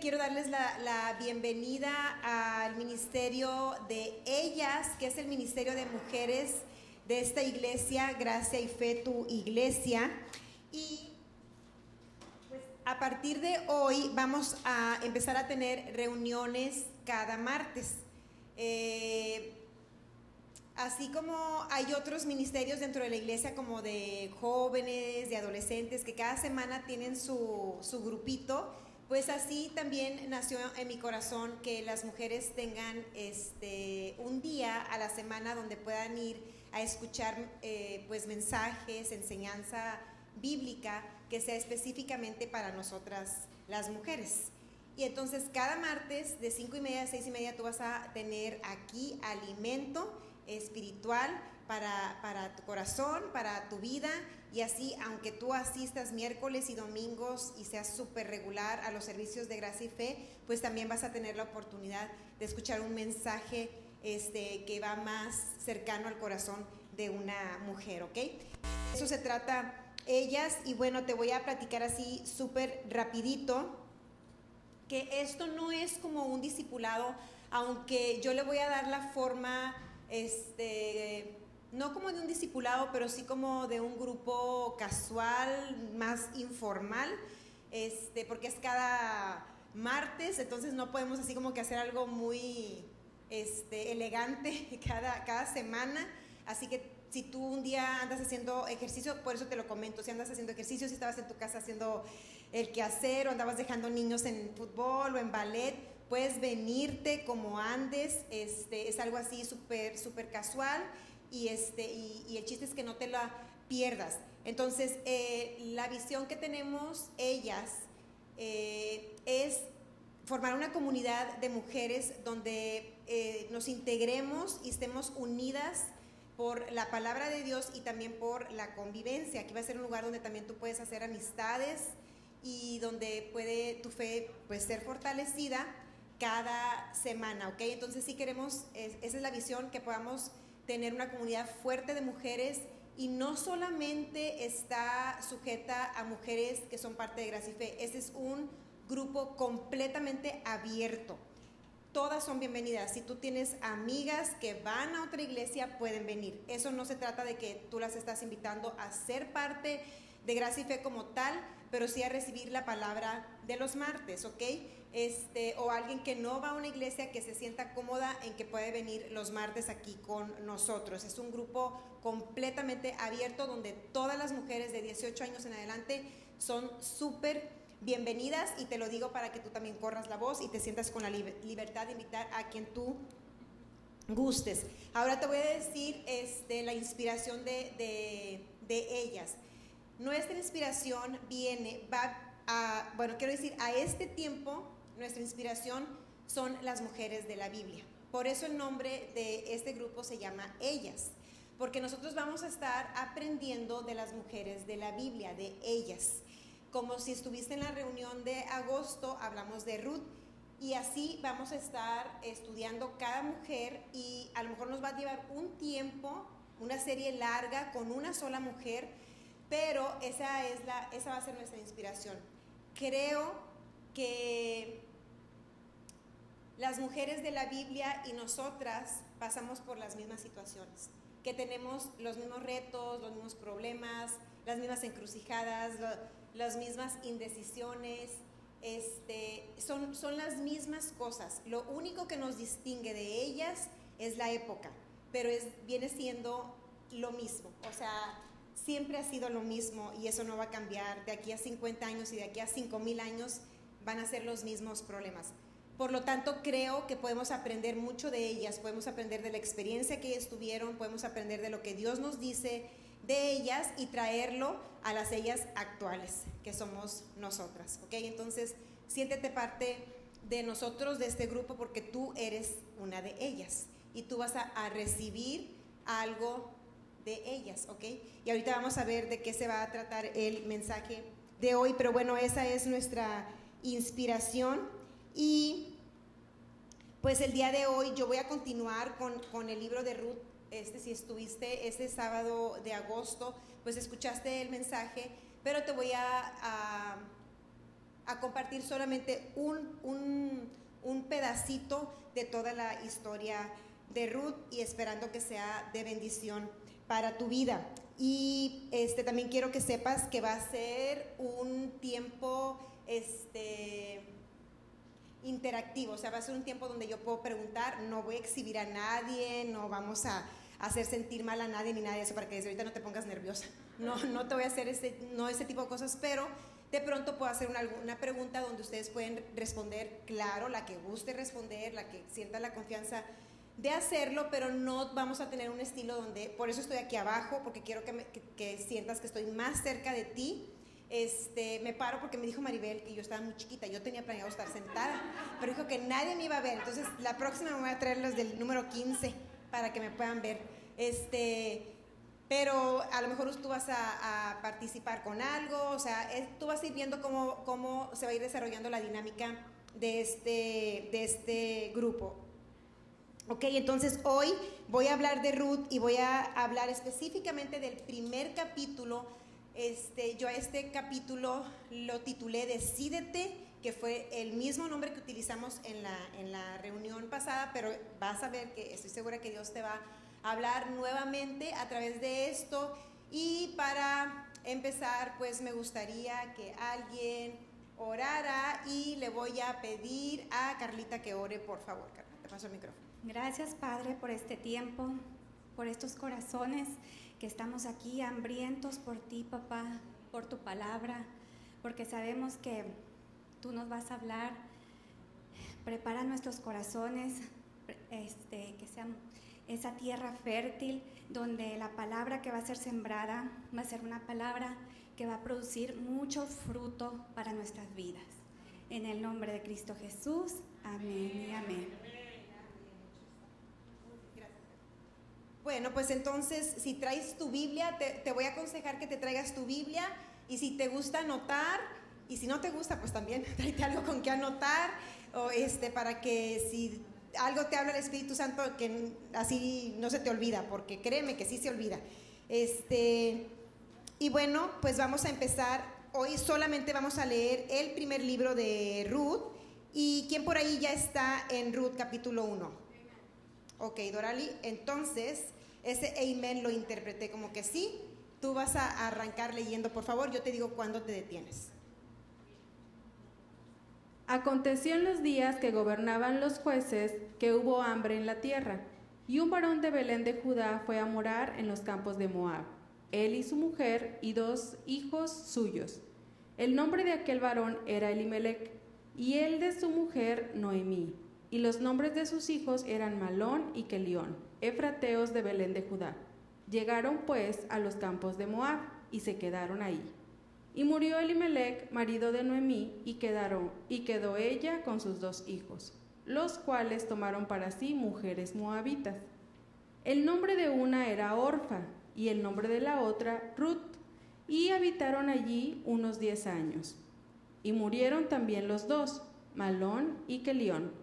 quiero darles la, bienvenida al ministerio de ellas, que es el ministerio de mujeres de esta iglesia, Gracia y Fe, tu iglesia. Y pues a partir de hoy vamos a empezar a tener reuniones cada martes. Eh, Así como hay otros ministerios dentro de la iglesia como de jóvenes, de adolescentes, que cada semana tienen su, grupito, pues así también nació en mi corazón que las mujeres tengan este, un día a la semana donde puedan ir a escuchar eh, pues mensajes, enseñanza bíblica que sea específicamente para nosotras las mujeres. Y entonces cada martes de cinco y media a seis y media tú vas a tener aquí alimento espiritual para, tu corazón, para tu vida. Y así, aunque tú asistas miércoles y domingos y seas súper regular a los servicios de gracia y fe, pues también vas a tener la oportunidad de escuchar un mensaje este, que va más cercano al corazón de una mujer, ¿ok? Eso se trata ellas y bueno, te voy a platicar así súper rapidito que esto no es como un discipulado, aunque yo le voy a dar la forma este, no como de un discipulado, pero sí como de un grupo casual, más informal, este, porque es cada martes, entonces no podemos así como que hacer algo muy este, elegante cada, cada semana, así que si tú un día andas haciendo ejercicio, por eso te lo comento, si andas haciendo ejercicio, si estabas en tu casa haciendo el quehacer o andabas dejando niños en fútbol o en ballet, puedes venirte como andes, este, es algo así súper, súper casual y, este, el chiste es que no te la pierdas. Entonces, eh, la visión que tenemos ellas eh, es formar una comunidad de mujeres donde eh, nos integremos y estemos unidas por la palabra de Dios y también por la convivencia. Aquí va a ser un lugar donde también tú puedes hacer amistades y donde puede tu fe pues, ser fortalecida cada semana, ¿ok? Entonces sí queremos, esa es la visión, que podamos tener una comunidad fuerte de mujeres y no solamente está sujeta a mujeres que son parte de Gracia y Fe, ese es un grupo completamente abierto. Todas son bienvenidas. Si tú tienes amigas que van a otra iglesia, pueden venir. Eso no se trata de que tú las estás invitando a ser parte de Gracia y Fe como tal, pero sí a recibir la palabra de los martes, ¿ok? Este, o alguien que no va a una iglesia que se sienta cómoda en que puede venir los martes aquí con nosotros. Es un grupo completamente abierto donde todas las mujeres de 18 años en adelante son súper bienvenidas y te lo digo para que tú también corras la voz y te sientas con la libertad de invitar a quien tú gustes. Ahora te voy a decir este, la inspiración de, de ellas. Nuestra inspiración viene, va a, bueno, quiero decir, a este tiempo nuestra inspiración son las mujeres de la Biblia. Por eso el nombre de este grupo se llama Ellas, porque nosotros vamos a estar aprendiendo de las mujeres de la Biblia, de ellas. Como si estuviste en la reunión de agosto, hablamos de Ruth, y así vamos a estar estudiando cada mujer y a lo mejor nos va a llevar un tiempo, una serie larga con una sola mujer, pero esa, es la, esa va a ser nuestra inspiración. Creo que las mujeres de la Biblia y nosotras pasamos por las mismas situaciones, que tenemos los mismos retos, los mismos problemas, las mismas encrucijadas, las mismas indecisiones, este, son, son las mismas cosas. Lo único que nos distingue de ellas es la época, pero es, viene siendo lo mismo. O sea, siempre ha sido lo mismo y eso no va a cambiar. De aquí a 50 años y de aquí a 5000 años van a ser los mismos problemas. Por lo tanto, creo que podemos aprender mucho de ellas, podemos aprender de la experiencia que ellas tuvieron, podemos aprender de lo que Dios nos dice de ellas y traerlo a las ellas actuales, que somos nosotras. ¿Ok? Entonces, siéntete parte de nosotros, de este grupo, porque tú eres una de ellas y tú vas a, a recibir algo de ellas, ¿ok? Y ahorita vamos a ver de qué se va a tratar el mensaje de hoy, pero bueno, esa es nuestra inspiración y pues el día de hoy yo voy a continuar con, el libro de Ruth, este si estuviste este sábado de agosto, pues escuchaste el mensaje, pero te voy a, a compartir solamente un, un, un pedacito de toda la historia de Ruth y esperando que sea de bendición para tu vida. Y este, también quiero que sepas que va a ser un tiempo este, interactivo, o sea, va a ser un tiempo donde yo puedo preguntar, no voy a exhibir a nadie, no vamos a hacer sentir mal a nadie ni nada de eso para que desde ahorita no te pongas nerviosa. No, no te voy a hacer ese, no ese tipo de cosas, pero de pronto puedo hacer una, una pregunta donde ustedes pueden responder, claro, la que guste responder, la que sienta la confianza de hacerlo, pero no vamos a tener un estilo donde, por eso estoy aquí abajo, porque quiero que, que, sientas que estoy más cerca de ti. Este, me paro porque me dijo Maribel que yo estaba muy chiquita, yo tenía planeado estar sentada, pero dijo que nadie me iba a ver, entonces la próxima me voy a traer los del número 15 para que me puedan ver. Este, pero a lo mejor tú vas a, participar con algo, o sea, tú vas a ir viendo cómo, cómo se va a ir desarrollando la dinámica de este, de este grupo. Ok, entonces hoy voy a hablar de Ruth y voy a hablar específicamente del primer capítulo. Este, yo a este capítulo lo titulé Decídete, que fue el mismo nombre que utilizamos en la, en la reunión pasada, pero vas a ver que estoy segura que Dios te va a hablar nuevamente a través de esto. Y para empezar, pues me gustaría que alguien orara y le voy a pedir a Carlita que ore, por favor. Carla, te paso el micrófono. Gracias Padre por este tiempo, por estos corazones que estamos aquí hambrientos por ti, papá, por tu palabra, porque sabemos que tú nos vas a hablar. Prepara nuestros corazones, este, que sean esa tierra fértil donde la palabra que va a ser sembrada va a ser una palabra que va a producir mucho fruto para nuestras vidas. En el nombre de Cristo Jesús, amén y amén. Bueno, pues entonces, si traes tu Biblia, te, voy a aconsejar que te traigas tu Biblia y si te gusta anotar, y si no te gusta, pues también tráete algo con que anotar, o este, para que si algo te habla el Espíritu Santo, que así no se te olvida, porque créeme que sí se olvida. Este, y bueno, pues vamos a empezar. Hoy solamente vamos a leer el primer libro de Ruth. ¿Y quién por ahí ya está en Ruth capítulo 1? Ok, Dorali, entonces ese amen lo interpreté como que sí. Tú vas a arrancar leyendo, por favor, yo te digo cuándo te detienes. Aconteció en los días que gobernaban los jueces que hubo hambre en la tierra, y un varón de Belén de Judá fue a morar en los campos de Moab, él y su mujer y dos hijos suyos. El nombre de aquel varón era Elimelech, y el de su mujer Noemí y los nombres de sus hijos eran Malón y Kelión, efrateos de Belén de Judá. Llegaron pues a los campos de Moab y se quedaron ahí. Y murió Elimelech, marido de Noemí, y quedaron, y quedó ella con sus dos hijos, los cuales tomaron para sí mujeres moabitas. El nombre de una era Orfa, y el nombre de la otra Ruth, y habitaron allí unos diez años. Y murieron también los dos, Malón y Kelión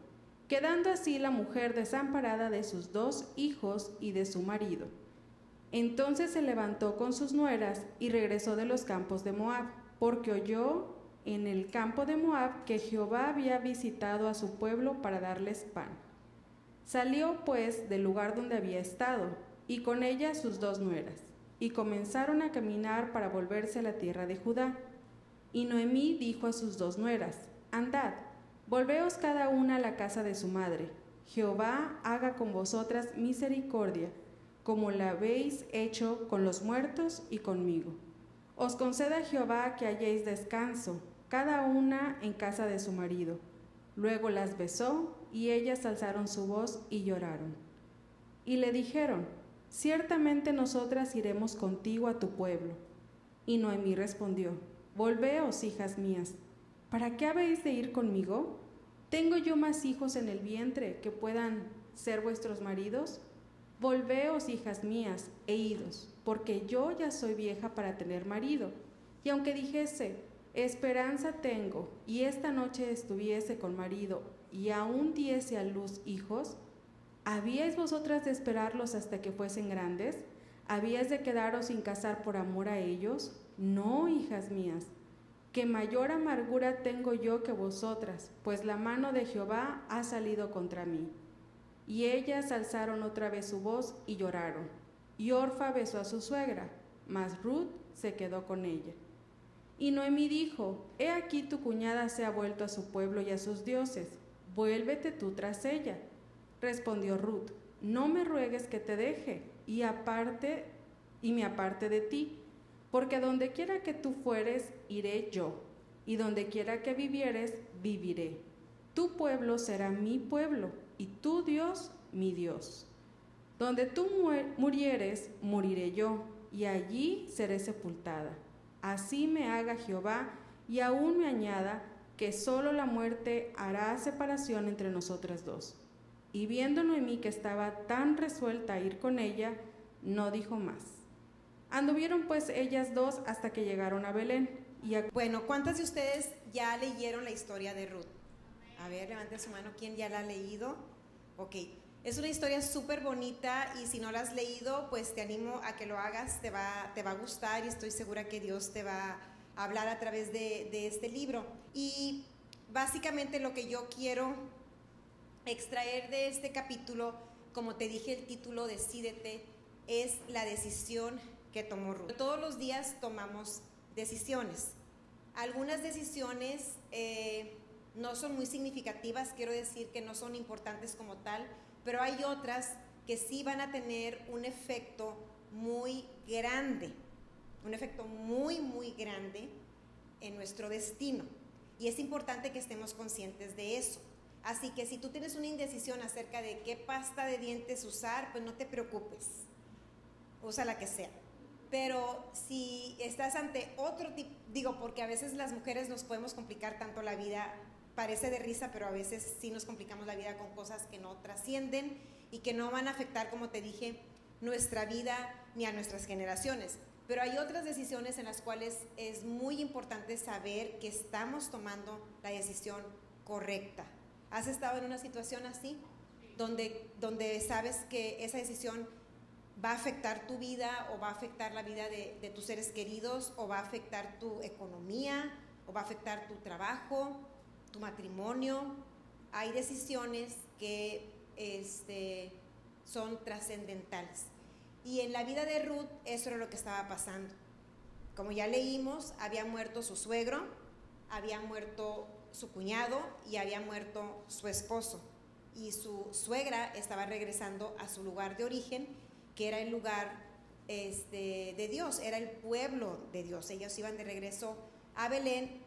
quedando así la mujer desamparada de sus dos hijos y de su marido. Entonces se levantó con sus nueras y regresó de los campos de Moab, porque oyó en el campo de Moab que Jehová había visitado a su pueblo para darles pan. Salió pues del lugar donde había estado, y con ella sus dos nueras, y comenzaron a caminar para volverse a la tierra de Judá. Y Noemí dijo a sus dos nueras, Andad, Volveos cada una a la casa de su madre. Jehová haga con vosotras misericordia, como la habéis hecho con los muertos y conmigo. Os conceda Jehová que halléis descanso, cada una en casa de su marido. Luego las besó, y ellas alzaron su voz y lloraron. Y le dijeron, Ciertamente nosotras iremos contigo a tu pueblo. Y Noemí respondió, Volveos, hijas mías, ¿para qué habéis de ir conmigo? ¿Tengo yo más hijos en el vientre que puedan ser vuestros maridos? Volveos, hijas mías, e idos, porque yo ya soy vieja para tener marido. Y aunque dijese, esperanza tengo, y esta noche estuviese con marido, y aún diese a luz hijos, ¿habíais vosotras de esperarlos hasta que fuesen grandes? ¿Habíais de quedaros sin casar por amor a ellos? No, hijas mías que mayor amargura tengo yo que vosotras, pues la mano de Jehová ha salido contra mí. Y ellas alzaron otra vez su voz y lloraron. Y Orfa besó a su suegra, mas Ruth se quedó con ella. Y Noemí dijo, He aquí tu cuñada se ha vuelto a su pueblo y a sus dioses, vuélvete tú tras ella. Respondió Ruth, No me ruegues que te deje y aparte y me aparte de ti, porque donde quiera que tú fueres, iré yo, y donde quiera que vivieres, viviré. Tu pueblo será mi pueblo, y tu Dios mi Dios. Donde tú murieres, moriré yo, y allí seré sepultada. Así me haga Jehová, y aún me añada que solo la muerte hará separación entre nosotras dos. Y viendo Noemí que estaba tan resuelta a ir con ella, no dijo más. Anduvieron pues ellas dos hasta que llegaron a Belén. Y Bueno, ¿cuántas de ustedes ya leyeron la historia de Ruth? A ver, levante su mano, ¿quién ya la ha leído? Ok, es una historia súper bonita y si no la has leído, pues te animo a que lo hagas, te va, te va a gustar y estoy segura que Dios te va a hablar a través de, de este libro. Y básicamente lo que yo quiero extraer de este capítulo, como te dije el título, Decídete, es la decisión que tomó Ruth. Todos los días tomamos decisiones. Algunas decisiones eh, no son muy significativas, quiero decir que no son importantes como tal, pero hay otras que sí van a tener un efecto muy grande, un efecto muy, muy grande en nuestro destino. Y es importante que estemos conscientes de eso. Así que si tú tienes una indecisión acerca de qué pasta de dientes usar, pues no te preocupes, usa la que sea. Pero si estás ante otro tipo, digo, porque a veces las mujeres nos podemos complicar tanto la vida parece de risa, pero a veces sí nos complicamos la vida con cosas que no trascienden y que no van a afectar, como te dije, nuestra vida ni a nuestras generaciones. Pero hay otras decisiones en las cuales es muy importante saber que estamos tomando la decisión correcta. ¿Has estado en una situación así? Donde, donde sabes que esa decisión va a afectar tu vida o va a afectar la vida de, tus seres queridos o va a afectar tu economía o va a afectar tu trabajo tu matrimonio, hay decisiones que este, son trascendentales. Y en la vida de Ruth eso era lo que estaba pasando. Como ya leímos, había muerto su suegro, había muerto su cuñado y había muerto su esposo. Y su suegra estaba regresando a su lugar de origen, que era el lugar este, de Dios, era el pueblo de Dios. Ellos iban de regreso a Belén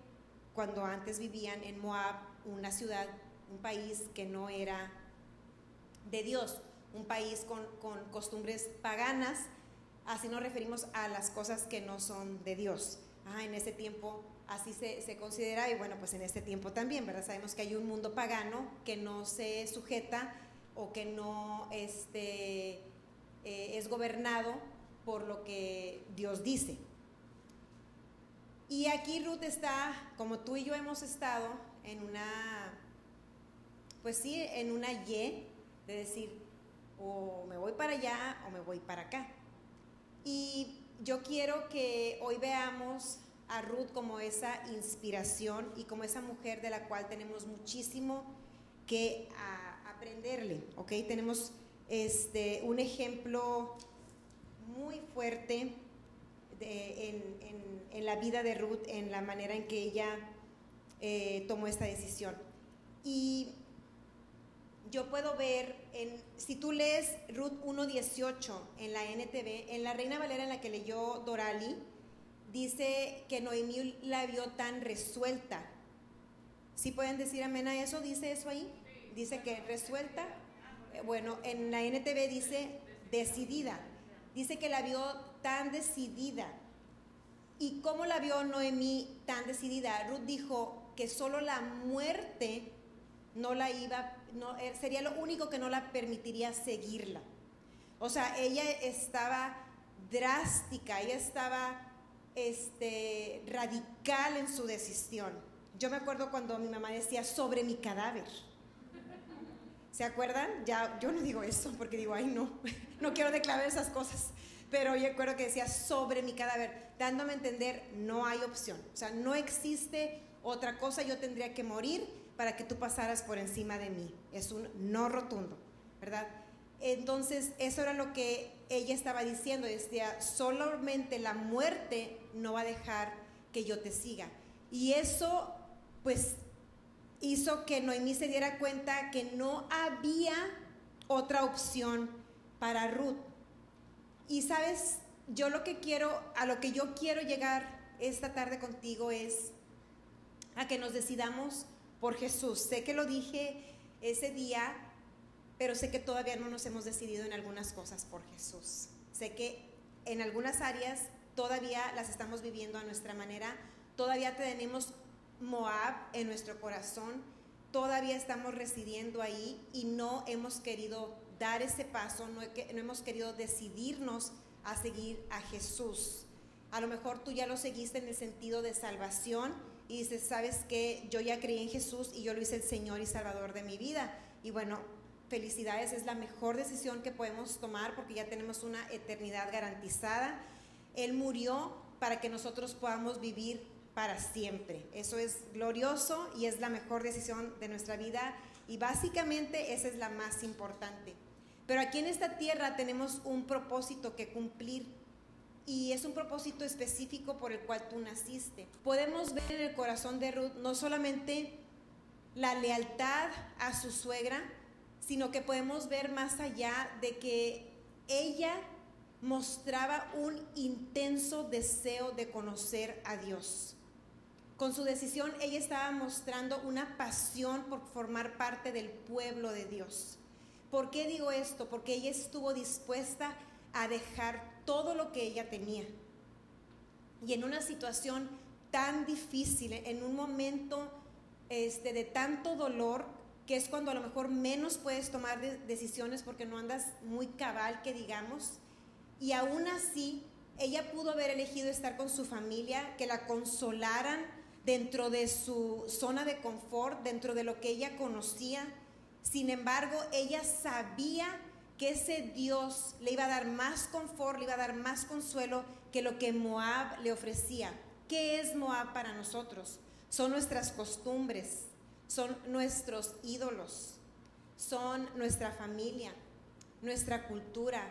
cuando antes vivían en Moab, una ciudad, un país que no era de Dios, un país con, costumbres paganas, así nos referimos a las cosas que no son de Dios. Ah, en ese tiempo así se, considera y bueno, pues en este tiempo también, ¿verdad? Sabemos que hay un mundo pagano que no se sujeta o que no este, eh, es gobernado por lo que Dios dice. Y aquí Ruth está, como tú y yo hemos estado, en una, pues sí, en una Y, de decir, o me voy para allá o me voy para acá. Y yo quiero que hoy veamos a Ruth como esa inspiración y como esa mujer de la cual tenemos muchísimo que aprenderle, ¿ok? Tenemos este, un ejemplo muy fuerte en, la vida de Ruth, en la manera en que ella eh, tomó esta decisión. Y yo puedo ver, en, si tú lees Ruth 1.18 en la NTV, en la Reina Valera en la que leyó Dorali, dice que Noemí la vio tan resuelta. ¿Sí pueden decir amén a eso? ¿Dice eso ahí? Dice que resuelta. Bueno, en la NTV dice decidida. Dice que la vio tan decidida. ¿Y cómo la vio Noemí tan decidida? Ruth dijo que solo la muerte no la iba, no, eh, sería lo único que no la permitiría seguirla. O sea, ella estaba drástica, ella estaba este, radical en su decisión. Yo me acuerdo cuando mi mamá decía sobre mi cadáver. ¿Se acuerdan? Ya, yo no digo eso porque digo, ay no, no quiero declarar esas cosas. pero yo recuerdo que decía sobre mi cadáver, dándome a entender, no hay opción, o sea, no existe otra cosa, yo tendría que morir para que tú pasaras por encima de mí. Es un no rotundo, ¿verdad? Entonces, eso era lo que ella estaba diciendo, decía, solamente la muerte no va a dejar que yo te siga. Y eso, pues, hizo que Noemí se diera cuenta que no había otra opción para Ruth. Y sabes, yo lo que quiero, a lo que yo quiero llegar esta tarde contigo es a que nos decidamos por Jesús. Sé que lo dije ese día, pero sé que todavía no nos hemos decidido en algunas cosas por Jesús. Sé que en algunas áreas todavía las estamos viviendo a nuestra manera, todavía tenemos Moab en nuestro corazón, todavía estamos residiendo ahí y no hemos querido dar ese paso, no, hemos querido decidirnos a seguir a Jesús. A lo mejor tú ya lo seguiste en el sentido de salvación y dices, sabes que yo ya creí en Jesús y yo lo hice el Señor y Salvador de mi vida. Y bueno, felicidades, es la mejor decisión que podemos tomar porque ya tenemos una eternidad garantizada. Él murió para que nosotros podamos vivir para siempre. Eso es glorioso y es la mejor decisión de nuestra vida y básicamente esa es la más importante. Pero aquí en esta tierra tenemos un propósito que cumplir y es un propósito específico por el cual tú naciste. Podemos ver en el corazón de Ruth no solamente la lealtad a su suegra, sino que podemos ver más allá de que ella mostraba un intenso deseo de conocer a Dios. Con su decisión ella estaba mostrando una pasión por formar parte del pueblo de Dios. ¿Por qué digo esto? Porque ella estuvo dispuesta a dejar todo lo que ella tenía. Y en una situación tan difícil, en un momento este, de tanto dolor, que es cuando a lo mejor menos puedes tomar decisiones porque no andas muy cabal, que digamos, y aún así ella pudo haber elegido estar con su familia, que la consolaran dentro de su zona de confort, dentro de lo que ella conocía. Sin embargo, ella sabía que ese Dios le iba a dar más confort, le iba a dar más consuelo que lo que Moab le ofrecía. ¿Qué es Moab para nosotros? Son nuestras costumbres, son nuestros ídolos, son nuestra familia, nuestra cultura,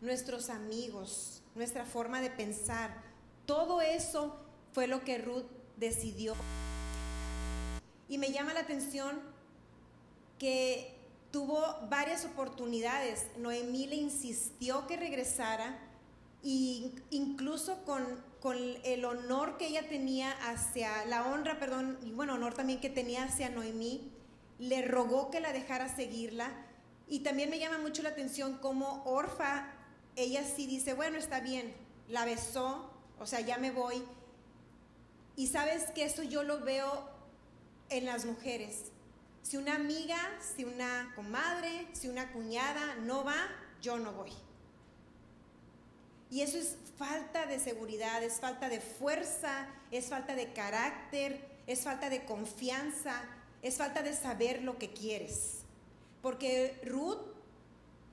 nuestros amigos, nuestra forma de pensar. Todo eso fue lo que Ruth decidió. Y me llama la atención que tuvo varias oportunidades. Noemí le insistió que regresara e incluso con, con, el honor que ella tenía hacia, la honra, perdón, y bueno, honor también que tenía hacia Noemí, le rogó que la dejara seguirla. Y también me llama mucho la atención como Orfa, ella sí dice, bueno, está bien, la besó, o sea, ya me voy. Y sabes que eso yo lo veo en las mujeres. Si una amiga, si una comadre, si una cuñada no va, yo no voy. Y eso es falta de seguridad, es falta de fuerza, es falta de carácter, es falta de confianza, es falta de saber lo que quieres. Porque Ruth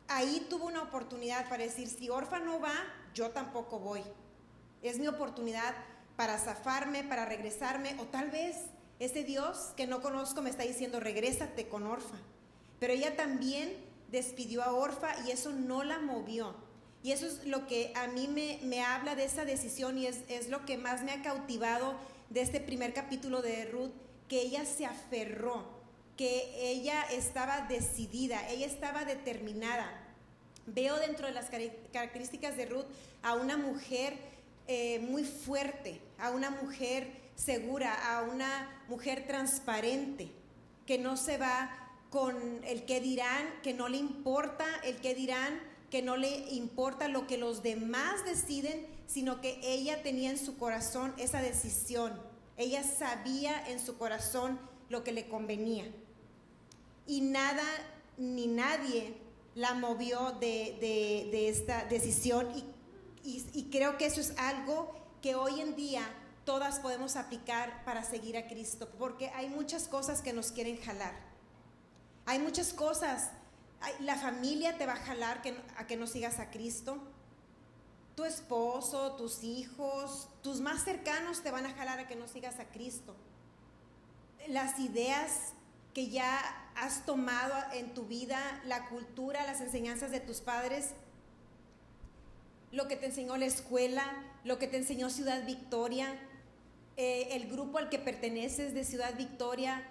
ahí tuvo una oportunidad para decir, si Orfa no va, yo tampoco voy. Es mi oportunidad para zafarme, para regresarme, o tal vez ese Dios que no conozco me está diciendo, regrésate con Orfa. Pero ella también despidió a Orfa y eso no la movió. Y eso es lo que a mí me, me habla de esa decisión y es, es lo que más me ha cautivado de este primer capítulo de Ruth, que ella se aferró, que ella estaba decidida, ella estaba determinada. Veo dentro de las características de Ruth a una mujer eh, muy fuerte, a una mujer segura, a una mujer transparente, que no se va con el que dirán, que no le importa el que dirán, que no le importa lo que los demás deciden, sino que ella tenía en su corazón esa decisión. Ella sabía en su corazón lo que le convenía. Y nada ni nadie la movió de, esta decisión y y, creo que eso es algo que hoy en día todas podemos aplicar para seguir a Cristo, porque hay muchas cosas que nos quieren jalar. Hay muchas cosas. La familia te va a jalar a que no sigas a Cristo. tu esposo, tus hijos, tus más cercanos te van a jalar a que no sigas a Cristo. Las ideas que ya has tomado en tu vida, la cultura, las enseñanzas de tus padres, lo que te enseñó la escuela, lo que te enseñó Ciudad Victoria, eh, el grupo al que perteneces de Ciudad Victoria.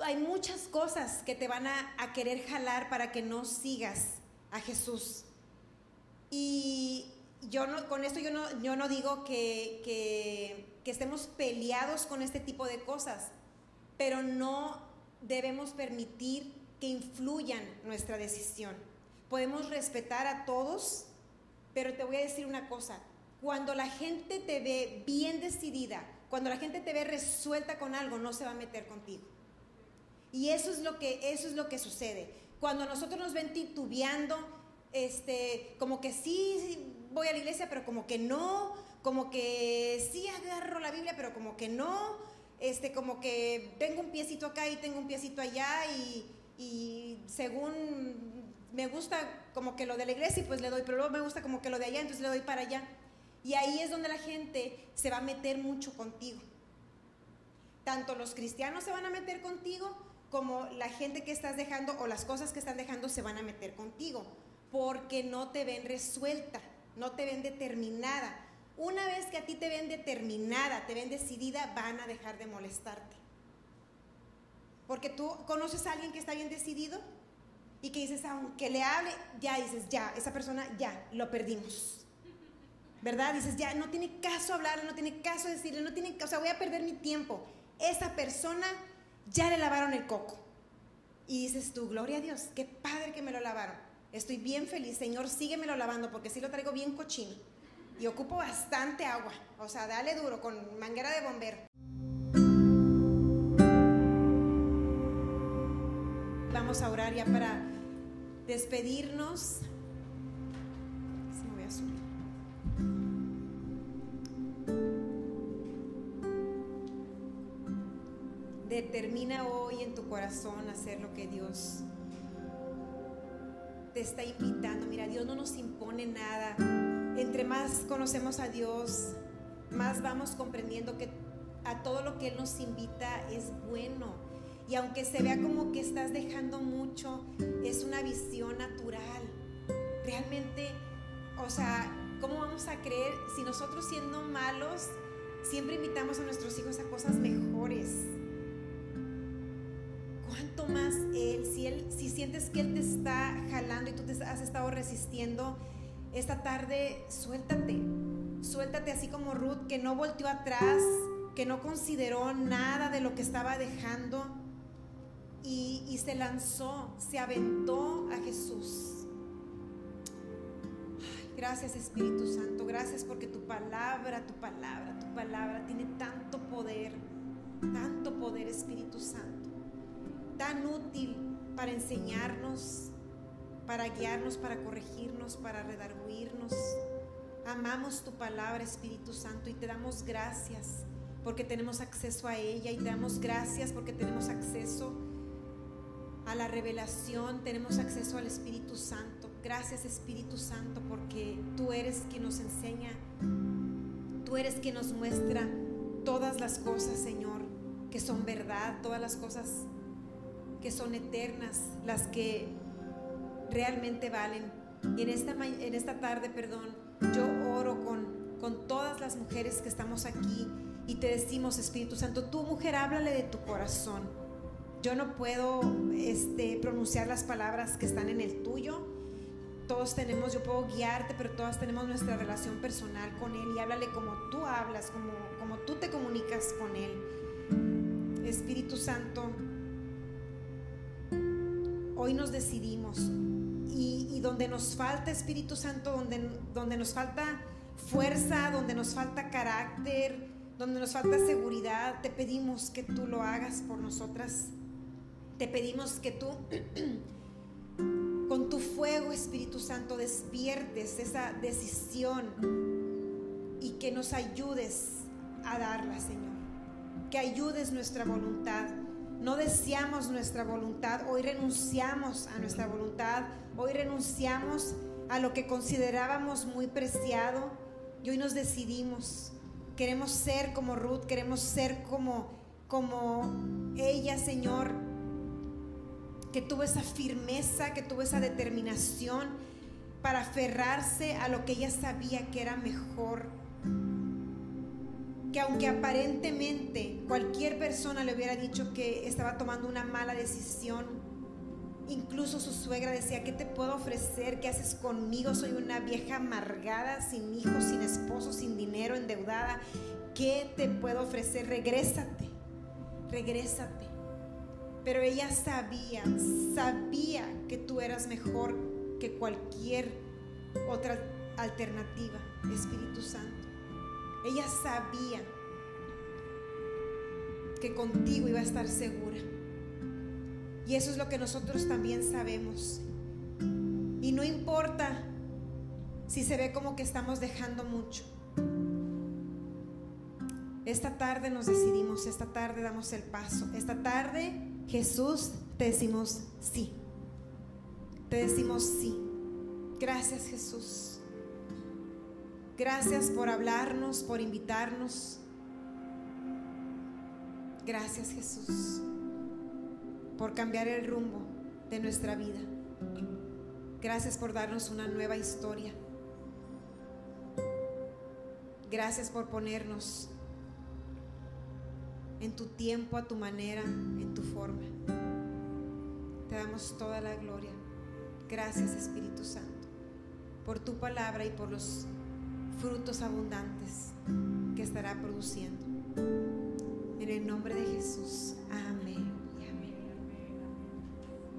Hay muchas cosas que te van a, querer jalar para que no sigas a Jesús. Y yo no, con esto yo no, yo no digo que, que estemos peleados con este tipo de cosas, pero no debemos permitir que influyan nuestra decisión. Podemos respetar a todos, pero te voy a decir una cosa, cuando la gente te ve bien decidida, cuando la gente te ve resuelta con algo, no se va a meter contigo. Y eso es lo que, eso es lo que sucede. Cuando nosotros nos ven titubeando, este, como que sí voy a la iglesia, pero como que no, como que sí agarro la Biblia, pero como que no, este, como que tengo un piecito acá y tengo un piecito allá y, y según me gusta como que lo de la iglesia y pues le doy, pero luego me gusta como que lo de allá, entonces le doy para allá. Y ahí es donde la gente se va a meter mucho contigo. Tanto los cristianos se van a meter contigo como la gente que estás dejando o las cosas que están dejando se van a meter contigo, porque no te ven resuelta, no te ven determinada. Una vez que a ti te ven determinada, te ven decidida, van a dejar de molestarte. Porque tú conoces a alguien que está bien decidido y que dices, aunque le hable, ya dices, ya, esa persona ya, lo perdimos. ¿verdad? Dices, ya no tiene caso hablarle, no tiene caso decirle, no tiene, o sea, voy a perder mi tiempo. Esa persona ya le lavaron el coco. Y dices tú, gloria a Dios, qué padre que me lo lavaron. Estoy bien feliz, Señor, síguemelo lavando porque sí lo traigo bien cochino. Y ocupo bastante agua, o sea, dale duro con manguera de bombero. Vamos a orar ya para despedirnos. Determina hoy en tu corazón hacer lo que Dios te está invitando. Mira, Dios no nos impone nada. Entre más conocemos a Dios, más vamos comprendiendo que a todo lo que Él nos invita es bueno. Y aunque se vea como que estás dejando mucho, es una visión natural. Realmente, o sea, ¿cómo vamos a creer si nosotros siendo malos siempre invitamos a nuestros hijos a cosas mejores? ¿Cuánto más Él, si Él, si sientes que Él te está jalando y tú te has estado resistiendo, esta tarde suéltate, suéltate así como Ruth, que no volteó atrás, que no consideró nada de lo que estaba dejando y, se lanzó, se aventó a Jesús. gracias Espíritu Santo, gracias porque tu palabra, tu palabra, tu palabra tiene tanto poder, tanto poder Espíritu Santo tan útil para enseñarnos, para guiarnos, para corregirnos, para redarguirnos. Amamos tu palabra, Espíritu Santo, y te damos gracias porque tenemos acceso a ella y te damos gracias porque tenemos acceso a la revelación, tenemos acceso al Espíritu Santo. Gracias Espíritu Santo porque tú eres quien nos enseña, tú eres quien nos muestra todas las cosas, Señor, que son verdad, todas las cosas que son eternas, las que realmente valen. Y en esta, en esta tarde, perdón, yo oro con, con todas las mujeres que estamos aquí y te decimos, Espíritu Santo, tu mujer, háblale de tu corazón. Yo no puedo este, pronunciar las palabras que están en el tuyo. Todos tenemos, yo puedo guiarte, pero todas tenemos nuestra relación personal con Él y háblale como tú hablas, como, como tú te comunicas con Él. Espíritu Santo, hoy nos decidimos. Y, donde nos falta Espíritu Santo, donde, donde nos falta fuerza, donde nos falta carácter, donde nos falta seguridad, te pedimos que tú lo hagas por nosotras. Te pedimos que tú, con tu fuego, Espíritu Santo, despiertes esa decisión y que nos ayudes a darla, Señor. Que ayudes nuestra voluntad no deseamos nuestra voluntad, hoy renunciamos a nuestra voluntad, hoy renunciamos a lo que considerábamos muy preciado y hoy nos decidimos. Queremos ser como Ruth, queremos ser como, como ella, Señor, que tuvo esa firmeza, que tuvo esa determinación para aferrarse a lo que ella sabía que era mejor. Que aunque aparentemente cualquier persona le hubiera dicho que estaba tomando una mala decisión, incluso su suegra decía, ¿qué te puedo ofrecer? ¿Qué haces conmigo? Soy una vieja amargada, sin hijos, sin esposo, sin dinero, endeudada. ¿Qué te puedo ofrecer? Regrésate, regrésate. Pero ella sabía, sabía que tú eras mejor que cualquier otra alternativa, Espíritu Santo. Ella sabía que contigo iba a estar segura. Y eso es lo que nosotros también sabemos. Y no importa si se ve como que estamos dejando mucho. Esta tarde nos decidimos, esta tarde damos el paso. Esta tarde, Jesús, te decimos sí. Te decimos sí. Gracias Jesús. Gracias por hablarnos, por invitarnos. Gracias Jesús por cambiar el rumbo de nuestra vida. Gracias por darnos una nueva historia. Gracias por ponernos en tu tiempo, a tu manera, en tu forma. Te damos toda la gloria. Gracias Espíritu Santo por tu palabra y por los frutos abundantes que estará produciendo. En el nombre de Jesús. Amén.